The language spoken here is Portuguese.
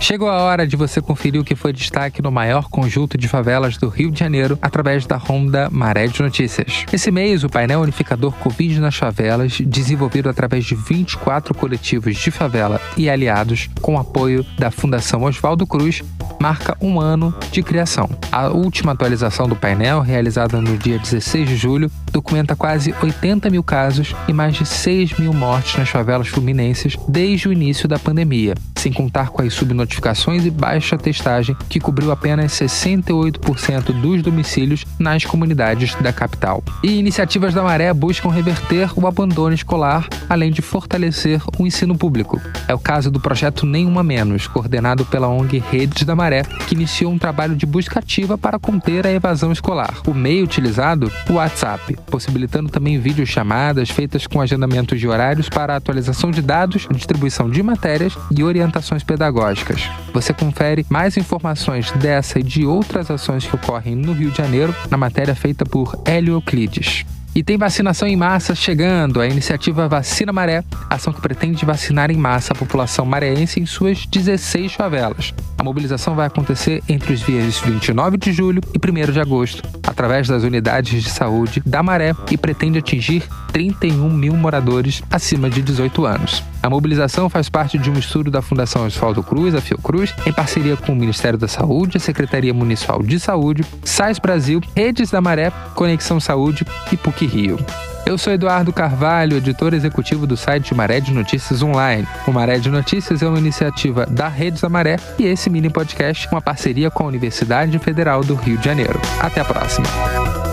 Chegou a hora de você conferir o que foi destaque no maior conjunto de favelas do Rio de Janeiro através da Ronda Maré de Notícias. Esse mês, o painel unificador Covid nas favelas, desenvolvido através de 24 coletivos de favela e aliados, com apoio da Fundação Oswaldo Cruz, marca um ano de criação. A última atualização do painel, realizada no dia 16 de julho, documenta quase 80 mil casos e mais de 6 mil mortes nas favelas fluminenses desde o início da pandemia, sem contar com as subnotificações e baixa testagem, que cobriu apenas 68% dos domicílios nas comunidades da capital. E iniciativas da Maré buscam reverter o abandono escolar, além de fortalecer o ensino público. É o caso do projeto Nenhuma Menos, coordenado pela ONG Redes da Maré, que iniciou um trabalho de busca ativa para conter a evasão escolar. O meio utilizado, o WhatsApp, possibilitando também videochamadas feitas com agendamentos de horários para atualização de dados, distribuição de matérias e orientações pedagógicas. Você confere mais informações dessa e de outras ações que ocorrem no Rio de Janeiro na matéria feita por Hélio Euclides. E tem vacinação em massa chegando. A iniciativa Vacina Maré, ação que pretende vacinar em massa a população maréense em suas 16 favelas. A mobilização vai acontecer entre os dias 29 de julho e 1 de agosto, através das unidades de saúde da Maré e pretende atingir 31 mil moradores acima de 18 anos. A mobilização faz parte de um estudo da Fundação Oswaldo Cruz, a Fiocruz, em parceria com o Ministério da Saúde, a Secretaria Municipal de Saúde, SAIS Brasil, Redes da Maré, Conexão Saúde e PUC Rio. Eu sou Eduardo Carvalho, editor executivo do site Maré de Notícias Online. O Maré de Notícias é uma iniciativa da Redes da Maré e esse mini podcast uma parceria com a Universidade Federal do Rio de Janeiro. Até a próxima.